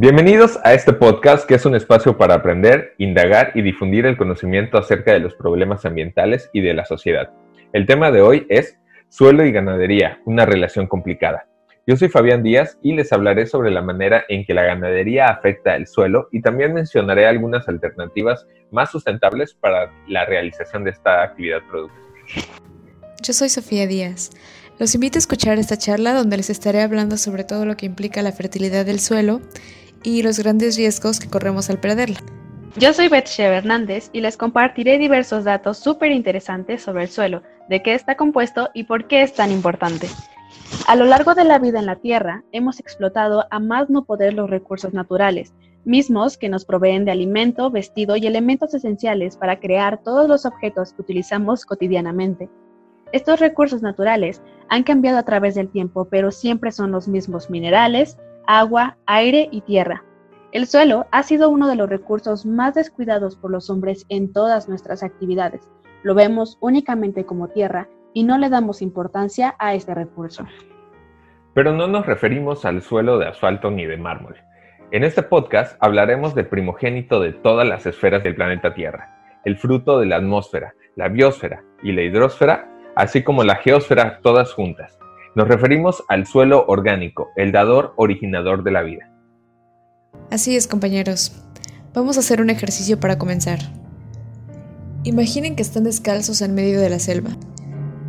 Bienvenidos a este podcast que es un espacio para aprender, indagar y difundir el conocimiento acerca de los problemas ambientales y de la sociedad. El tema de hoy es suelo y ganadería, una relación complicada. Yo soy Fabián Díaz y les hablaré sobre la manera en que la ganadería afecta el suelo y también mencionaré algunas alternativas más sustentables para la realización de esta actividad productiva. Yo soy Sofía Díaz. Los invito a escuchar esta charla donde les estaré hablando sobre todo lo que implica la fertilidad del suelo y los grandes riesgos que corremos al perderla. Yo soy Betshe Hernández y les compartiré diversos datos súper interesantes sobre el suelo, de qué está compuesto y por qué es tan importante. A lo largo de la vida en la Tierra, hemos explotado a más no poder los recursos naturales, mismos que nos proveen de alimento, vestido y elementos esenciales para crear todos los objetos que utilizamos cotidianamente. Estos recursos naturales han cambiado a través del tiempo, pero siempre son los mismos minerales, agua, aire y tierra. El suelo ha sido uno de los recursos más descuidados por los hombres en todas nuestras actividades. Lo vemos únicamente como tierra y no le damos importancia a este recurso. Pero no nos referimos al suelo de asfalto ni de mármol. En este podcast hablaremos del primogénito de todas las esferas del planeta Tierra, el fruto de la atmósfera, la biosfera y la hidrosfera así como la geósfera todas juntas. Nos referimos al suelo orgánico, el dador originador de la vida. Así es, compañeros. Vamos a hacer un ejercicio para comenzar. Imaginen que están descalzos en medio de la selva.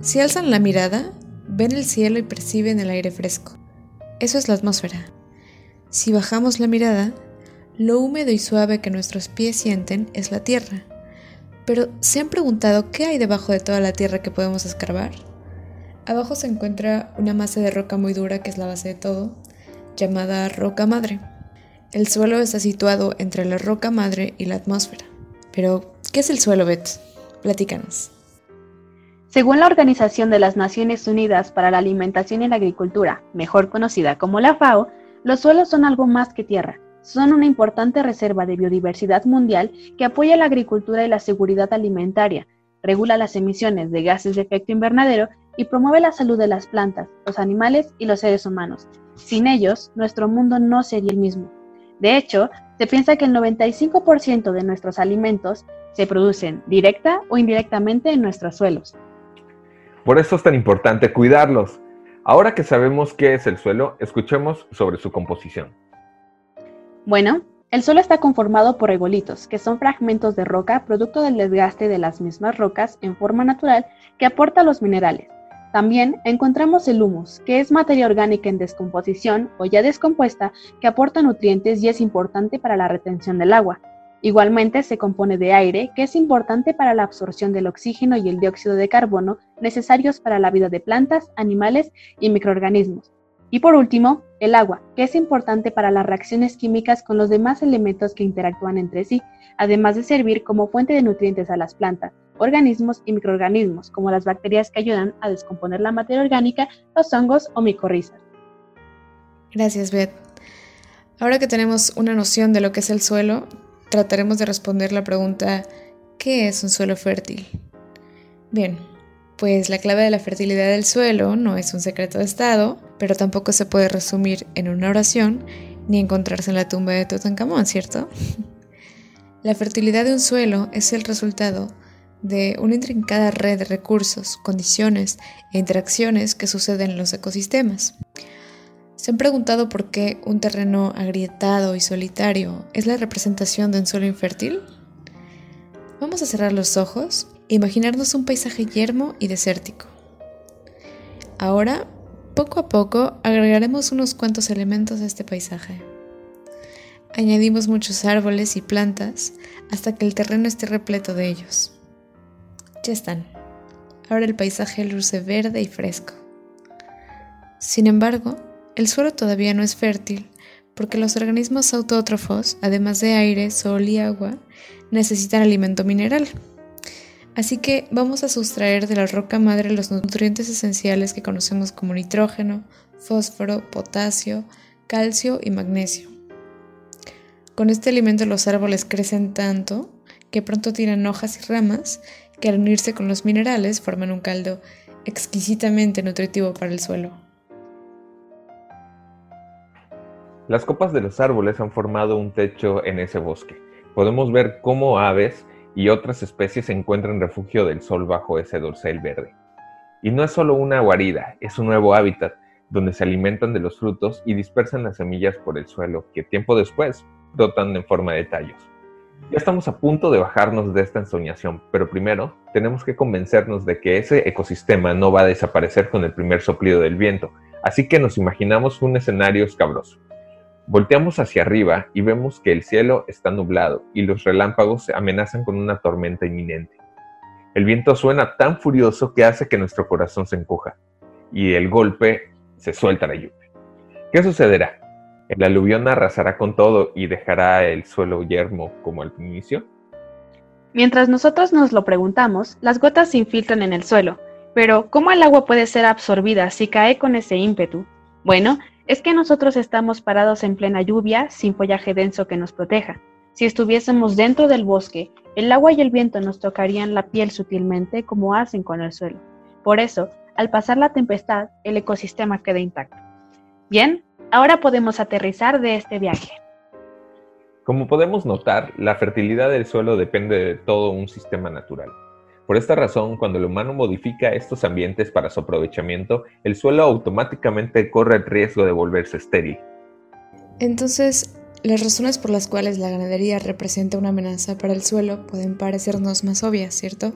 Si alzan la mirada, ven el cielo y perciben el aire fresco. Eso es la atmósfera. Si bajamos la mirada, lo húmedo y suave que nuestros pies sienten es la tierra. Pero ¿se han preguntado qué hay debajo de toda la tierra que podemos escarbar? Abajo se encuentra una masa de roca muy dura que es la base de todo, llamada roca madre. El suelo está situado entre la roca madre y la atmósfera. Pero, ¿qué es el suelo, Beth? Platícanos. Según la Organización de las Naciones Unidas para la Alimentación y la Agricultura, mejor conocida como la FAO, los suelos son algo más que tierra son una importante reserva de biodiversidad mundial que apoya la agricultura y la seguridad alimentaria, regula las emisiones de gases de efecto invernadero y promueve la salud de las plantas, los animales y los seres humanos. Sin ellos, nuestro mundo no sería el mismo. De hecho, se piensa que el 95% de nuestros alimentos se producen directa o indirectamente en nuestros suelos. Por eso es tan importante cuidarlos. Ahora que sabemos qué es el suelo, escuchemos sobre su composición. Bueno, el suelo está conformado por regolitos, que son fragmentos de roca producto del desgaste de las mismas rocas en forma natural que aporta los minerales. También encontramos el humus, que es materia orgánica en descomposición o ya descompuesta que aporta nutrientes y es importante para la retención del agua. Igualmente se compone de aire, que es importante para la absorción del oxígeno y el dióxido de carbono necesarios para la vida de plantas, animales y microorganismos. Y por último, el agua, que es importante para las reacciones químicas con los demás elementos que interactúan entre sí, además de servir como fuente de nutrientes a las plantas, organismos y microorganismos, como las bacterias que ayudan a descomponer la materia orgánica, los hongos o micorrizas. Gracias, Beth. Ahora que tenemos una noción de lo que es el suelo, trataremos de responder la pregunta ¿qué es un suelo fértil? Bien, pues la clave de la fertilidad del suelo no es un secreto de Estado, pero tampoco se puede resumir en una oración ni encontrarse en la tumba de Tutankamón, ¿cierto? La fertilidad de un suelo es el resultado de una intrincada red de recursos, condiciones e interacciones que suceden en los ecosistemas. ¿Se han preguntado por qué un terreno agrietado y solitario es la representación de un suelo infértil? Vamos a cerrar los ojos imaginarnos un paisaje yermo y desértico. Ahora poco a poco agregaremos unos cuantos elementos a este paisaje. Añadimos muchos árboles y plantas hasta que el terreno esté repleto de ellos. Ya están. Ahora el paisaje luce verde y fresco. Sin embargo, el suelo todavía no es fértil porque los organismos autótrofos, además de aire, sol y agua, necesitan alimento mineral. Así que vamos a sustraer de la roca madre los nutrientes esenciales que conocemos como nitrógeno, fósforo, potasio, calcio y magnesio. Con este alimento los árboles crecen tanto que pronto tiran hojas y ramas que al unirse con los minerales forman un caldo exquisitamente nutritivo para el suelo. Las copas de los árboles han formado un techo en ese bosque. Podemos ver cómo aves y otras especies encuentran refugio del sol bajo ese dorsal verde. Y no es solo una guarida, es un nuevo hábitat donde se alimentan de los frutos y dispersan las semillas por el suelo que tiempo después brotan en forma de tallos. Ya estamos a punto de bajarnos de esta ensoñación, pero primero tenemos que convencernos de que ese ecosistema no va a desaparecer con el primer soplido del viento, así que nos imaginamos un escenario escabroso. Volteamos hacia arriba y vemos que el cielo está nublado y los relámpagos amenazan con una tormenta inminente. El viento suena tan furioso que hace que nuestro corazón se encoja y el golpe se suelta la lluvia. ¿Qué sucederá? ¿El aluvión arrasará con todo y dejará el suelo yermo como al inicio? Mientras nosotros nos lo preguntamos, las gotas se infiltran en el suelo. Pero, ¿cómo el agua puede ser absorbida si cae con ese ímpetu? Bueno, es que nosotros estamos parados en plena lluvia, sin follaje denso que nos proteja. Si estuviésemos dentro del bosque, el agua y el viento nos tocarían la piel sutilmente como hacen con el suelo. Por eso, al pasar la tempestad, el ecosistema queda intacto. Bien, ahora podemos aterrizar de este viaje. Como podemos notar, la fertilidad del suelo depende de todo un sistema natural. Por esta razón, cuando el humano modifica estos ambientes para su aprovechamiento, el suelo automáticamente corre el riesgo de volverse estéril. Entonces, las razones por las cuales la ganadería representa una amenaza para el suelo pueden parecernos más obvias, ¿cierto?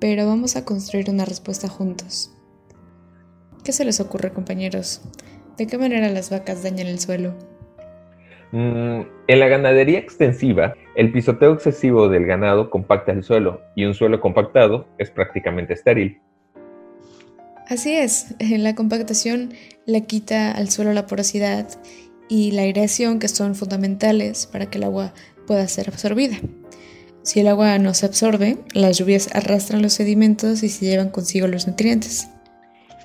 Pero vamos a construir una respuesta juntos. ¿Qué se les ocurre, compañeros? ¿De qué manera las vacas dañan el suelo? Mm, en la ganadería extensiva, el pisoteo excesivo del ganado compacta el suelo y un suelo compactado es prácticamente estéril. Así es, la compactación le quita al suelo la porosidad y la aireación que son fundamentales para que el agua pueda ser absorbida. Si el agua no se absorbe, las lluvias arrastran los sedimentos y se llevan consigo los nutrientes.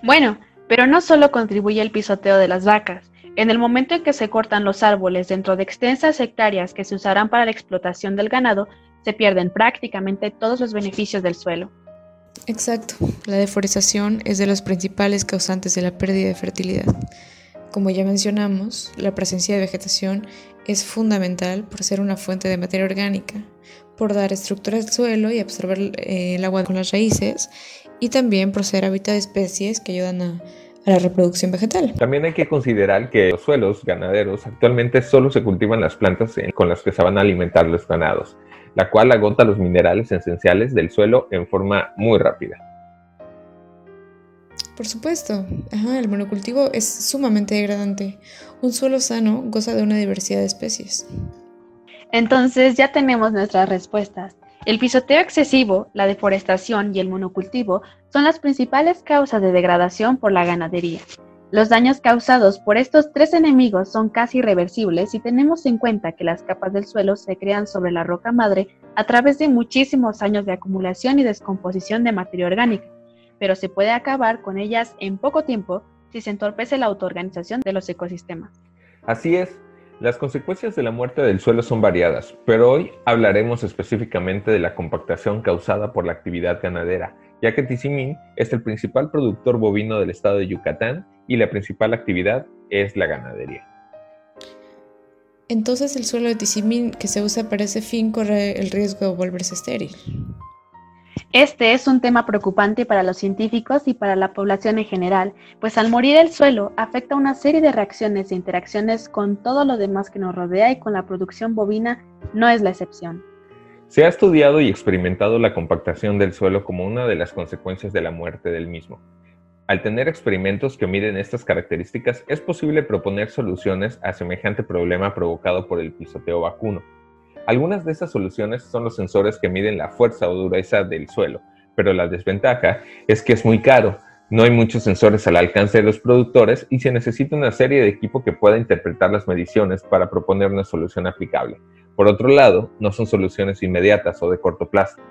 Bueno, pero no solo contribuye el pisoteo de las vacas, en el momento en que se cortan los árboles dentro de extensas hectáreas que se usarán para la explotación del ganado, se pierden prácticamente todos los beneficios del suelo. Exacto, la deforestación es de los principales causantes de la pérdida de fertilidad. Como ya mencionamos, la presencia de vegetación es fundamental por ser una fuente de materia orgánica, por dar estructura al suelo y absorber eh, el agua con las raíces, y también por ser hábitat de especies que ayudan a a la reproducción vegetal. También hay que considerar que los suelos ganaderos actualmente solo se cultivan las plantas con las que se van a alimentar los ganados, la cual agota los minerales esenciales del suelo en forma muy rápida. Por supuesto, el monocultivo es sumamente degradante. Un suelo sano goza de una diversidad de especies. Entonces ya tenemos nuestras respuestas. El pisoteo excesivo, la deforestación y el monocultivo son las principales causas de degradación por la ganadería. Los daños causados por estos tres enemigos son casi irreversibles si tenemos en cuenta que las capas del suelo se crean sobre la roca madre a través de muchísimos años de acumulación y descomposición de materia orgánica, pero se puede acabar con ellas en poco tiempo si se entorpece la autoorganización de los ecosistemas. Así es, las consecuencias de la muerte del suelo son variadas, pero hoy hablaremos específicamente de la compactación causada por la actividad ganadera, ya que Tizimín es el principal productor bovino del estado de Yucatán y la principal actividad es la ganadería. Entonces el suelo de Tizimín que se usa para ese fin corre el riesgo de volverse estéril. Este es un tema preocupante para los científicos y para la población en general, pues al morir el suelo afecta una serie de reacciones e interacciones con todo lo demás que nos rodea y con la producción bovina no es la excepción. Se ha estudiado y experimentado la compactación del suelo como una de las consecuencias de la muerte del mismo. Al tener experimentos que miden estas características, es posible proponer soluciones a semejante problema provocado por el pisoteo vacuno. Algunas de estas soluciones son los sensores que miden la fuerza o dureza del suelo, pero la desventaja es que es muy caro, no hay muchos sensores al alcance de los productores y se necesita una serie de equipo que pueda interpretar las mediciones para proponer una solución aplicable. Por otro lado, no son soluciones inmediatas o de corto plazo.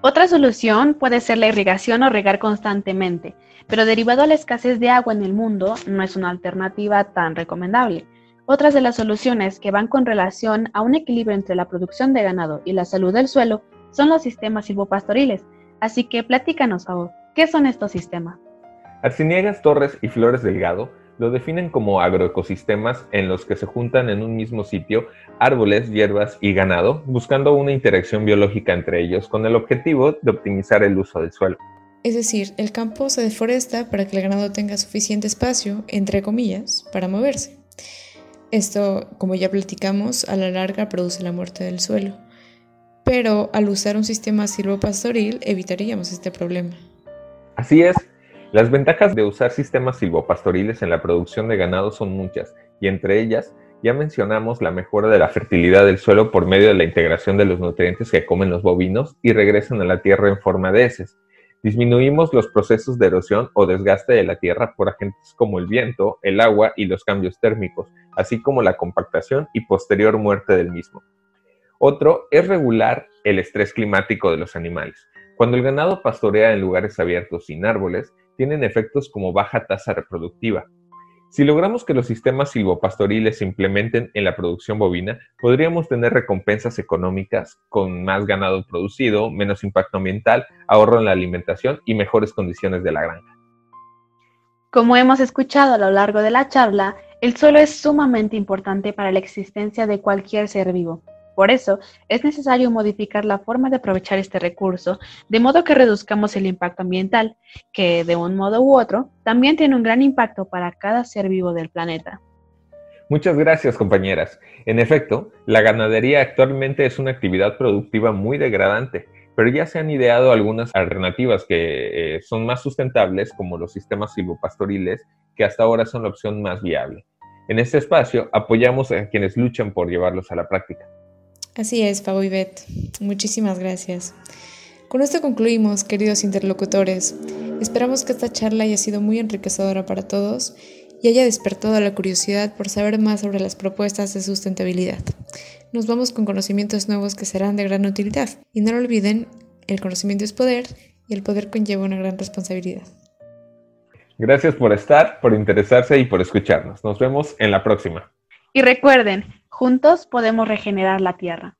Otra solución puede ser la irrigación o regar constantemente, pero derivado a la escasez de agua en el mundo, no es una alternativa tan recomendable. Otras de las soluciones que van con relación a un equilibrio entre la producción de ganado y la salud del suelo son los sistemas silvopastoriles. Así que platícanos, favor, ¿qué son estos sistemas? Arciniegas Torres y Flores Delgado lo definen como agroecosistemas en los que se juntan en un mismo sitio árboles, hierbas y ganado, buscando una interacción biológica entre ellos con el objetivo de optimizar el uso del suelo. Es decir, el campo se deforesta para que el ganado tenga suficiente espacio, entre comillas, para moverse. Esto, como ya platicamos, a la larga produce la muerte del suelo. Pero al usar un sistema silvopastoril evitaríamos este problema. Así es, las ventajas de usar sistemas silvopastoriles en la producción de ganado son muchas, y entre ellas ya mencionamos la mejora de la fertilidad del suelo por medio de la integración de los nutrientes que comen los bovinos y regresan a la tierra en forma de heces. Disminuimos los procesos de erosión o desgaste de la tierra por agentes como el viento, el agua y los cambios térmicos, así como la compactación y posterior muerte del mismo. Otro es regular el estrés climático de los animales. Cuando el ganado pastorea en lugares abiertos sin árboles, tienen efectos como baja tasa reproductiva. Si logramos que los sistemas silvopastoriles se implementen en la producción bovina, podríamos tener recompensas económicas con más ganado producido, menos impacto ambiental, ahorro en la alimentación y mejores condiciones de la granja. Como hemos escuchado a lo largo de la charla, el suelo es sumamente importante para la existencia de cualquier ser vivo. Por eso, es necesario modificar la forma de aprovechar este recurso, de modo que reduzcamos el impacto ambiental, que de un modo u otro también tiene un gran impacto para cada ser vivo del planeta. Muchas gracias, compañeras. En efecto, la ganadería actualmente es una actividad productiva muy degradante, pero ya se han ideado algunas alternativas que eh, son más sustentables, como los sistemas silvopastoriles, que hasta ahora son la opción más viable. En este espacio apoyamos a quienes luchan por llevarlos a la práctica. Así es, Fabo y Beth. Muchísimas gracias. Con esto concluimos, queridos interlocutores. Esperamos que esta charla haya sido muy enriquecedora para todos y haya despertado la curiosidad por saber más sobre las propuestas de sustentabilidad. Nos vamos con conocimientos nuevos que serán de gran utilidad. Y no lo olviden, el conocimiento es poder y el poder conlleva una gran responsabilidad. Gracias por estar, por interesarse y por escucharnos. Nos vemos en la próxima. Y recuerden, juntos podemos regenerar la Tierra.